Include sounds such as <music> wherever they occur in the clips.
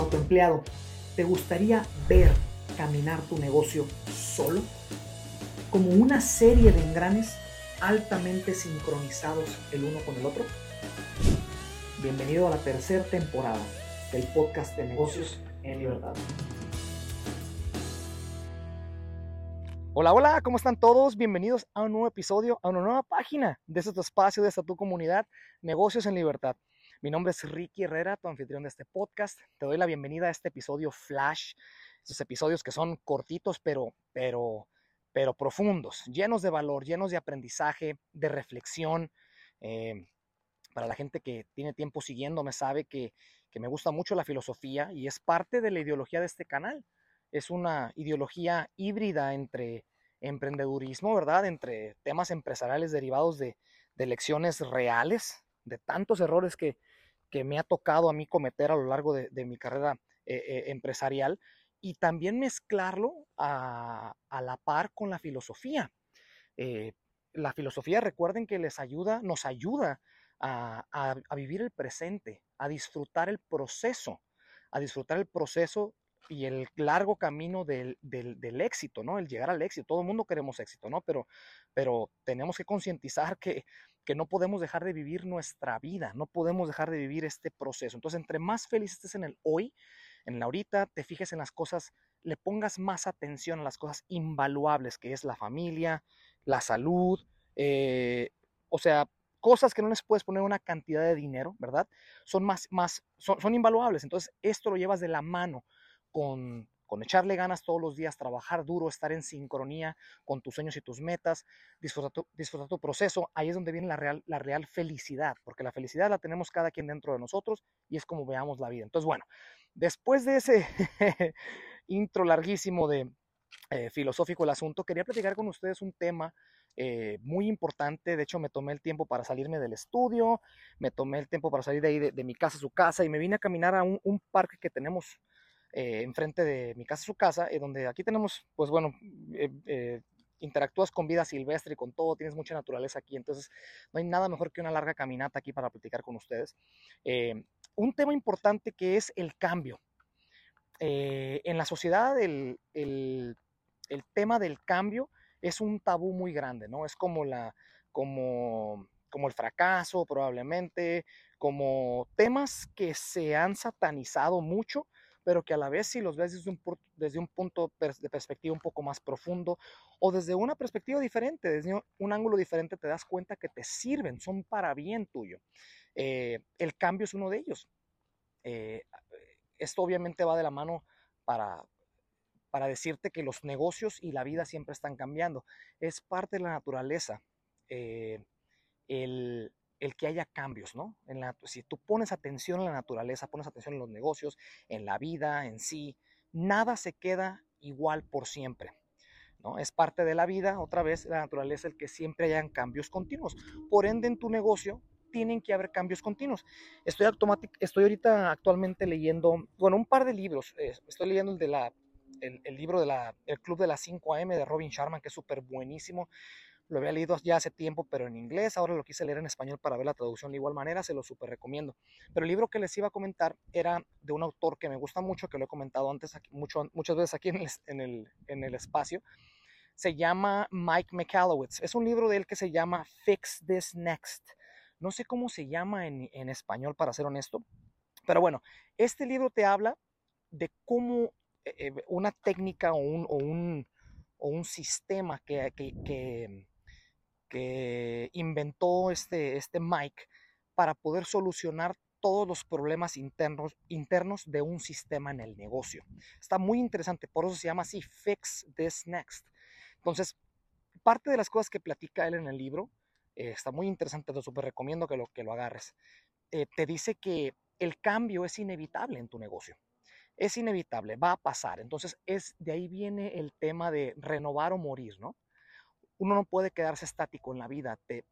autoempleado, ¿te gustaría ver caminar tu negocio solo? Como una serie de engranes altamente sincronizados el uno con el otro. Bienvenido a la tercera temporada del podcast de negocios en libertad. Hola, hola, ¿cómo están todos? Bienvenidos a un nuevo episodio, a una nueva página de este espacio, de esta tu comunidad, Negocios en Libertad. Mi nombre es Ricky Herrera, tu anfitrión de este podcast. Te doy la bienvenida a este episodio Flash, estos episodios que son cortitos pero, pero, pero profundos, llenos de valor, llenos de aprendizaje, de reflexión. Eh, para la gente que tiene tiempo siguiéndome sabe que, que me gusta mucho la filosofía y es parte de la ideología de este canal. Es una ideología híbrida entre emprendedurismo, ¿verdad? Entre temas empresariales derivados de, de lecciones reales, de tantos errores que, que me ha tocado a mí cometer a lo largo de, mi carrera eh, eh, empresarial y también mezclarlo a, la par con la filosofía. Eh, la filosofía, recuerden que les ayuda, nos ayuda a, vivir el presente, a disfrutar el proceso, a disfrutar el proceso y el largo camino del, éxito, ¿no? El llegar al éxito. Todo el mundo queremos éxito, ¿no? Pero, pero tenemos que concientizar que, que no podemos dejar de vivir nuestra vida, no podemos dejar de vivir este proceso. Entonces, entre más feliz estés en el hoy, en la ahorita, te fijes en las cosas, le pongas más atención a las cosas invaluables, que es la familia, la salud, eh, o sea, cosas que no les puedes poner una cantidad de dinero, ¿verdad? Son más, más, son, son invaluables. Entonces, esto lo llevas de la mano con, con echarle ganas todos los días, trabajar duro, estar en sincronía con tus sueños y tus metas, disfrutar tu, proceso, ahí es donde viene la real, la real felicidad, porque la felicidad la tenemos cada quien dentro de nosotros y es como veamos la vida. Entonces, bueno, después de ese <laughs> intro larguísimo de eh, filosófico el asunto, quería platicar con ustedes un tema eh, muy importante. De hecho, me tomé el tiempo para salirme del estudio, me tomé el tiempo para salir de ahí de, mi casa a su casa y me vine a caminar a un parque que tenemos eh, enfrente de mi casa, su casa, eh, donde aquí tenemos, pues bueno, eh, interactúas con vida silvestre y con todo, tienes mucha naturaleza aquí, entonces no hay nada mejor que una larga caminata aquí para platicar con ustedes. un tema importante que es el cambio. en la sociedad el, el, el, tema del cambio es un tabú muy grande, ¿no? Es como, la, como, como el fracaso probablemente, como temas que se han satanizado mucho pero que a la vez si los ves desde un, desde un punto de perspectiva un poco más profundo o desde una perspectiva diferente, desde un ángulo diferente, te das cuenta que te sirven, son para bien tuyo. Eh, el cambio es uno de ellos. Eh, esto obviamente va de la mano para, para decirte que los negocios y la vida siempre están cambiando. Es parte de la naturaleza. Eh, el, el que haya cambios, ¿no? En la, si tú pones atención en la naturaleza, pones atención en los negocios, en la vida en sí, nada se queda igual por siempre. ¿no? Es parte de la vida, otra vez, la naturaleza, el que siempre hayan cambios continuos. Por ende, en tu negocio tienen que haber cambios continuos. Estoy, estoy ahorita actualmente leyendo, bueno, un par de libros. Eh, estoy leyendo el de la, el, el libro de El Club de las 5 AM de Robin Sharman, que es súper buenísimo. Lo había leído ya hace tiempo, pero en inglés. Ahora lo quise leer en español para ver la traducción de igual manera. Se lo súper recomiendo. Pero el libro que les iba a comentar era de un autor que me gusta mucho, que lo he comentado antes mucho, muchas veces aquí en el, en, el, espacio. Se llama Mike McAllowitz. Es un libro de él que se llama Fix This Next. No sé cómo se llama en, en español, para ser honesto. Pero bueno, este libro te habla de cómo eh, eh, una técnica o un, o un, o un sistema que, que, que, que inventó este, este Mike para poder solucionar todos los problemas internos, internos de un sistema en el negocio. Está muy interesante, por eso se llama así, Fix This Next. Entonces, parte de las cosas que platica él en el libro, eh, está muy interesante, te súper recomiendo que lo, que lo agarres. Eh, te dice que el cambio es inevitable en tu negocio. Es inevitable, va a pasar. Entonces, es, de ahí viene el tema de renovar o morir, ¿no? Uno no puede quedarse estático en la vida. Te,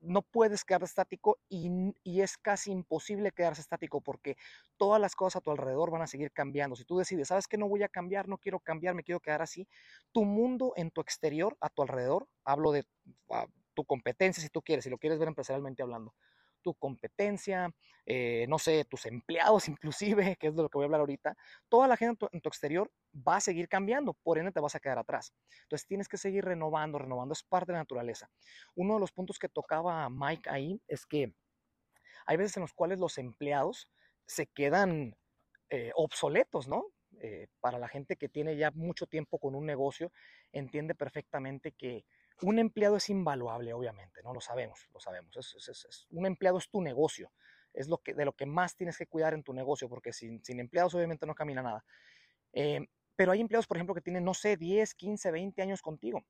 no puedes quedar estático y, es casi imposible quedarse estático porque todas las cosas a tu alrededor van a seguir cambiando. Si tú decides, sabes que no voy a cambiar, no quiero cambiar, me quiero quedar así, tu mundo en tu exterior, a tu alrededor, hablo de ah, tu competencia si tú quieres, si lo quieres ver empresarialmente hablando, tu competencia, eh, no sé, tus empleados <laughs> inclusive, que es de lo que voy a hablar ahorita, toda la gente en tu, exterior va a seguir cambiando, por ende te vas a quedar atrás. Entonces tienes que seguir renovando, renovando, es parte de la naturaleza. Uno de los puntos que tocaba Mike ahí es que hay veces en los cuales los empleados se quedan eh, obsoletos, ¿no? Eh, para la gente que tiene ya mucho tiempo con un negocio, entiende perfectamente que un empleado es invaluable, obviamente, ¿no? Lo sabemos, lo sabemos. Un empleado es tu negocio, es lo que, de lo que más tienes que cuidar en tu negocio, porque sin, sin empleados obviamente no camina nada. Eh, pero hay empleados, por ejemplo, que tienen, no sé, 10, 15, 20 años contigo.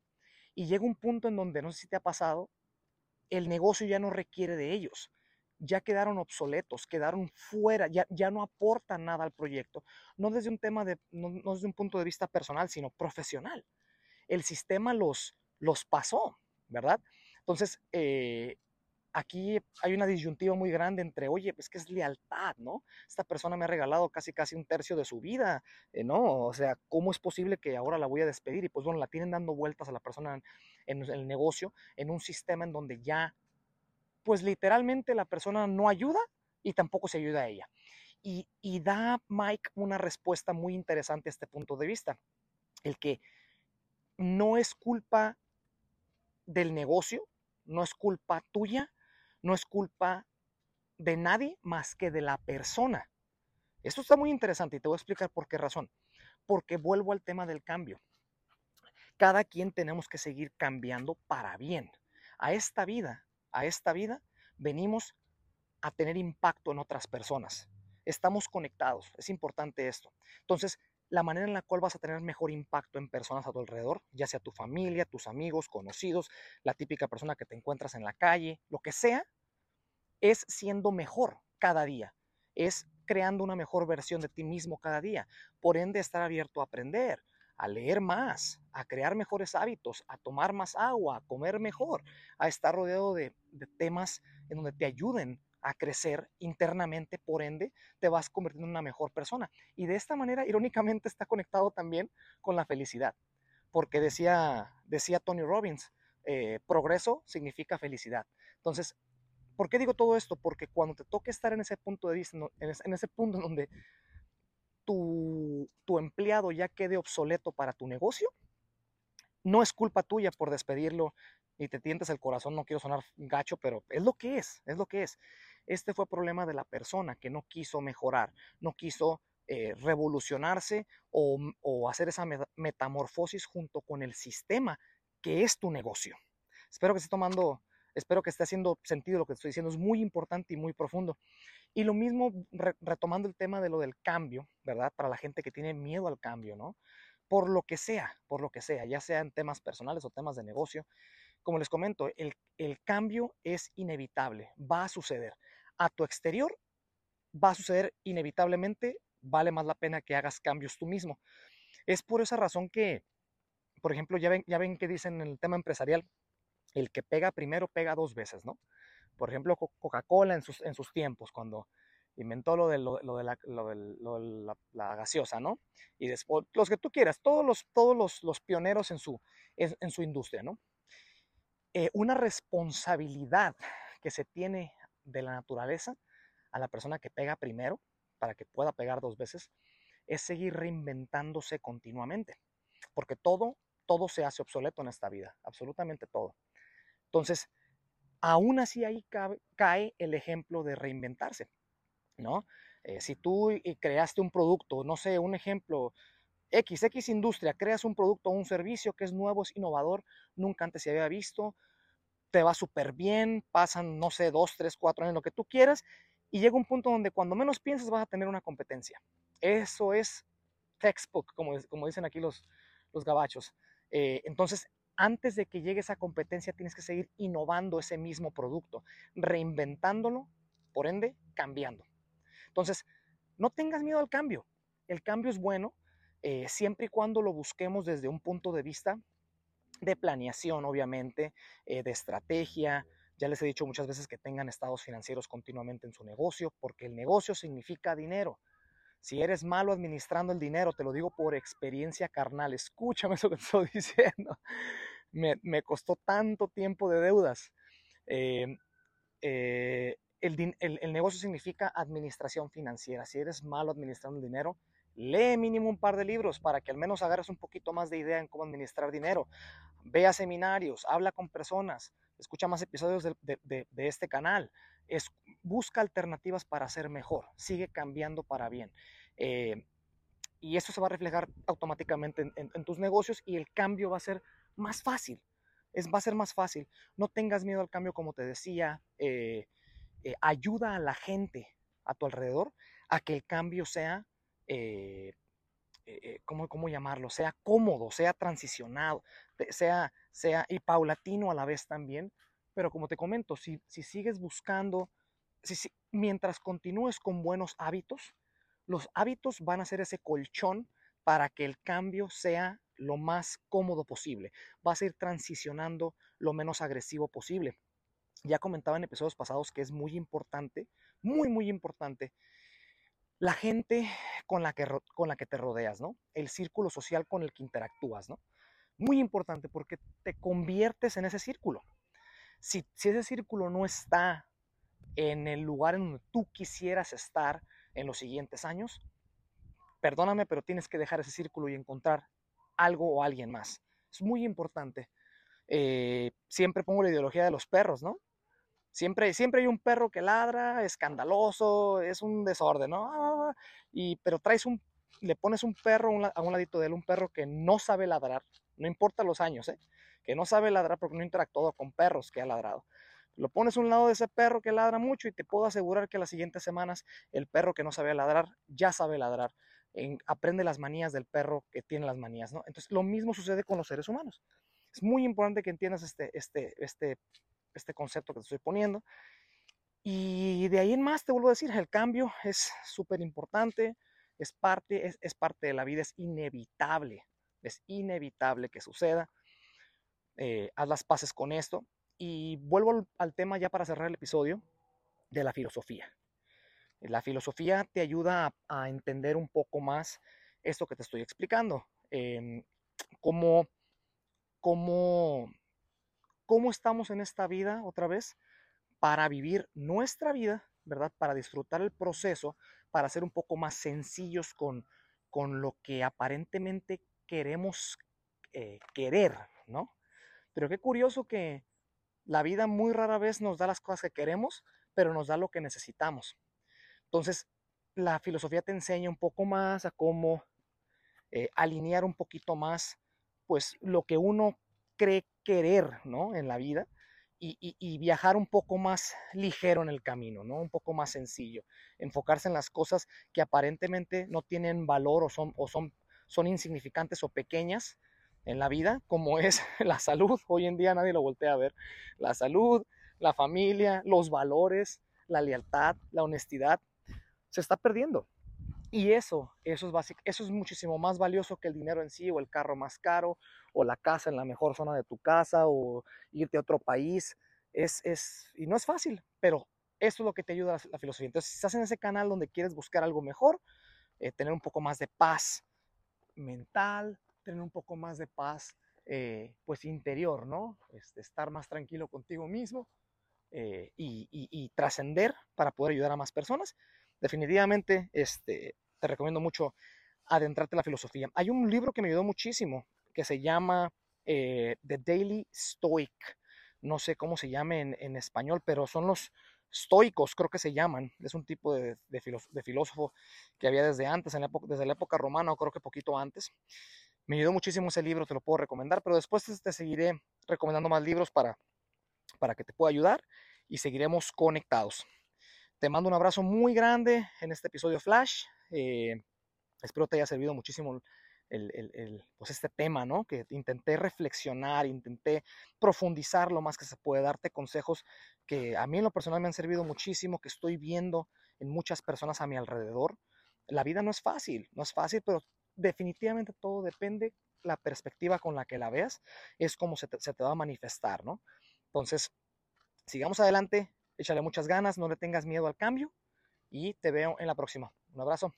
Y llega un punto en donde, no sé si te ha pasado, el negocio ya no requiere de ellos. Ya quedaron obsoletos, quedaron fuera, ya, ya no aportan nada al proyecto. No desde un tema de, no desde un punto de vista personal, sino profesional. El sistema los, los pasó, ¿verdad? Entonces, eh, aquí hay una disyuntiva muy grande entre, oye, pues que es lealtad, ¿no? Esta persona me ha regalado casi casi un tercio de su vida, eh, ¿no? O sea, ¿cómo es posible que ahora la voy a despedir? Y pues bueno, la tienen dando vueltas a la persona en, el negocio, en un sistema en donde ya, pues literalmente la persona no ayuda y tampoco se ayuda a ella. Y, y da Mike una respuesta muy interesante a este punto de vista, el que no es culpa del negocio, no es culpa tuya, no es culpa de nadie más que de la persona. Esto está muy interesante y te voy a explicar por qué razón. Porque vuelvo al tema del cambio. Cada quien tenemos que seguir cambiando para bien. A esta vida, a esta vida, venimos a tener impacto en otras personas. Estamos conectados, es importante esto. Entonces, la manera en la cual vas a tener mejor impacto en personas a tu alrededor, ya sea tu familia, tus amigos, conocidos, la típica persona que te encuentras en la calle, lo que sea, es siendo mejor cada día, es creando una mejor versión de ti mismo cada día. Por ende, estar abierto a aprender, a leer más, a crear mejores hábitos, a tomar más agua, a comer mejor, a estar rodeado de, de temas en donde te ayuden a crecer internamente, por ende, te vas convirtiendo en una mejor persona. Y de esta manera, irónicamente, está conectado también con la felicidad, porque decía, decía Tony Robbins, eh, progreso significa felicidad. Entonces, ¿por qué digo todo esto? Porque cuando te toque estar en ese punto de vista, en ese punto donde tu, tu empleado ya quede obsoleto para tu negocio, no es culpa tuya por despedirlo y te tientes el corazón, no quiero sonar gacho, pero es lo que es, es lo que es. Este fue problema de la persona que no quiso mejorar, no quiso eh, revolucionarse o, hacer esa metamorfosis junto con el sistema que es tu negocio. Espero que esté tomando, espero que esté haciendo sentido lo que estoy diciendo, es muy importante y muy profundo. Y lo mismo retomando el tema de lo del cambio, ¿verdad? Para la gente que tiene miedo al cambio, ¿no? Por lo que sea, por lo que sea, ya sea en temas personales o temas de negocio, como les comento, el, cambio es inevitable, va a suceder. A tu exterior va a suceder inevitablemente, vale más la pena que hagas cambios tú mismo. Es por esa razón que, por ejemplo, ya ven, ya ven que dicen en el tema empresarial, el que pega primero pega dos veces, ¿no? Por ejemplo, Coca-Cola en sus, en sus tiempos, cuando inventó lo de, lo, de, la, gaseosa, ¿no? Y después, los que tú quieras, todos los, todos los, pioneros en su, en su industria, ¿no? Eh, una responsabilidad que se tiene de la naturaleza a la persona que pega primero, para que pueda pegar dos veces, es seguir reinventándose continuamente. Porque todo, todo se hace obsoleto en esta vida, absolutamente todo. Entonces, aún así ahí cae, el ejemplo de reinventarse, ¿no? Eh, si tú creaste un producto, no sé, un ejemplo, X, X industria, creas un producto o un servicio que es nuevo, es innovador, nunca antes se había visto, te va súper bien, pasan, no sé, dos, tres, cuatro años, lo que tú quieras, y llega un punto donde cuando menos piensas vas a tener una competencia. Eso es textbook, como, como dicen aquí los, los gabachos. Eh, entonces, antes de que llegue esa competencia, tienes que seguir innovando ese mismo producto, reinventándolo, por ende, cambiando. Entonces, no tengas miedo al cambio. El cambio es bueno, eh, siempre y cuando lo busquemos desde un punto de vista de planeación, obviamente, eh, de estrategia. Ya les he dicho muchas veces que tengan estados financieros continuamente en su negocio, porque el negocio significa dinero. Si eres malo administrando el dinero, te lo digo por experiencia carnal, escúchame eso que te estoy <laughs> diciendo. Me, costó tanto tiempo de deudas. Eh, el, el, negocio significa administración financiera. Si eres malo administrando el dinero, lee mínimo un par de libros para que al menos agarres un poquito más de idea en cómo administrar dinero. Ve a seminarios, habla con personas, escucha más episodios de, este canal. Busca alternativas para ser mejor. Sigue cambiando para bien. Eh, y eso se va a reflejar automáticamente en, tus negocios y el cambio va a ser más fácil. Es, va a ser más fácil. No tengas miedo al cambio, como te decía. Eh, eh, ayuda a la gente a tu alrededor a que el cambio sea, eh, eh, ¿cómo, llamarlo? Sea cómodo, sea transicionado, sea, sea y paulatino a la vez también. Pero como te comento, si, si sigues buscando, si, mientras continúes con buenos hábitos, los hábitos van a ser ese colchón para que el cambio sea lo más cómodo posible. Vas a ir transicionando lo menos agresivo posible. Ya comentaba en episodios pasados que es muy importante, muy, muy importante, la gente con la que, con la que te rodeas, ¿no? El círculo social con el que interactúas, ¿no? Muy importante porque te conviertes en ese círculo. Si, si ese círculo no está en el lugar en donde tú quisieras estar en los siguientes años, perdóname, pero tienes que dejar ese círculo y encontrar algo o alguien más. Es muy importante. Eh, siempre pongo la ideología de los perros, ¿no? Siempre, siempre hay un perro que ladra, escandaloso, es un desorden, ¿no? Ah, y, pero traes un, le pones un perro a un ladito de él, un perro que no sabe ladrar, no importa los años, ¿eh? que no sabe ladrar porque no ha interactuado con perros que ha ladrado. Lo pones a un lado de ese perro que ladra mucho y te puedo asegurar que las siguientes semanas el perro que no sabe ladrar ya sabe ladrar. aprende las manías del perro que tiene las manías, ¿no? Entonces lo mismo sucede con los seres humanos. Es muy importante que entiendas este, este, este este concepto que te estoy poniendo. Y de ahí en más te vuelvo a decir, el cambio es súper importante, es parte, es, parte de la vida, es inevitable, es inevitable que suceda. Eh, haz las paces con esto. Y vuelvo al, tema ya para cerrar el episodio de la filosofía. La filosofía te ayuda a, entender un poco más esto que te estoy explicando. Eh, cómo, cómo cómo estamos en esta vida otra vez para vivir nuestra vida, ¿verdad? Para disfrutar el proceso, para ser un poco más sencillos con, con lo que aparentemente queremos eh, querer, ¿no? Pero qué curioso que la vida muy rara vez nos da las cosas que queremos, pero nos da lo que necesitamos. Entonces, la filosofía te enseña un poco más a cómo eh, alinear un poquito más, pues, lo que uno cree querer, ¿no? En la vida y, viajar un poco más ligero en el camino, ¿no? Un poco más sencillo. Enfocarse en las cosas que aparentemente no tienen valor o son, o son, son insignificantes o pequeñas en la vida, como es <laughs> la salud. Hoy en día nadie lo voltea a ver. La salud, la familia, los valores, la lealtad, la honestidad, se está perdiendo. Y eso, eso es básico, eso es muchísimo más valioso que el dinero en sí, o el carro más caro, o la casa en la mejor zona de tu casa, o irte a otro país. Es, es, y no es fácil, pero eso es lo que te ayuda a la, filosofía. Entonces, si estás en ese canal donde quieres buscar algo mejor, eh, tener un poco más de paz mental, tener un poco más de paz, eh, pues interior, ¿no? Este, estar más tranquilo contigo mismo eh, y, y trascender para poder ayudar a más personas. Definitivamente, este, te recomiendo mucho adentrarte en la filosofía. Hay un libro que me ayudó muchísimo que se llama eh, The Daily Stoic. No sé cómo se llame en, español, pero son los estoicos, creo que se llaman. Es un tipo de, filósofo que había desde antes, en la época, desde la época romana o creo que poquito antes. Me ayudó muchísimo ese libro, te lo puedo recomendar, pero después te seguiré recomendando más libros para, para que te pueda ayudar y seguiremos conectados. Te mando un abrazo muy grande en este episodio Flash. Eh, espero te haya servido muchísimo el, pues este tema, ¿no? Que intenté reflexionar, intenté profundizar lo más que se puede, darte consejos que a mí en lo personal me han servido muchísimo, que estoy viendo en muchas personas a mi alrededor. La vida no es fácil, no es fácil, pero definitivamente todo depende la perspectiva con la que la veas, es como se te, se te va a manifestar, ¿no? Entonces, sigamos adelante, échale muchas ganas, no le tengas miedo al cambio y te veo en la próxima. Un abrazo.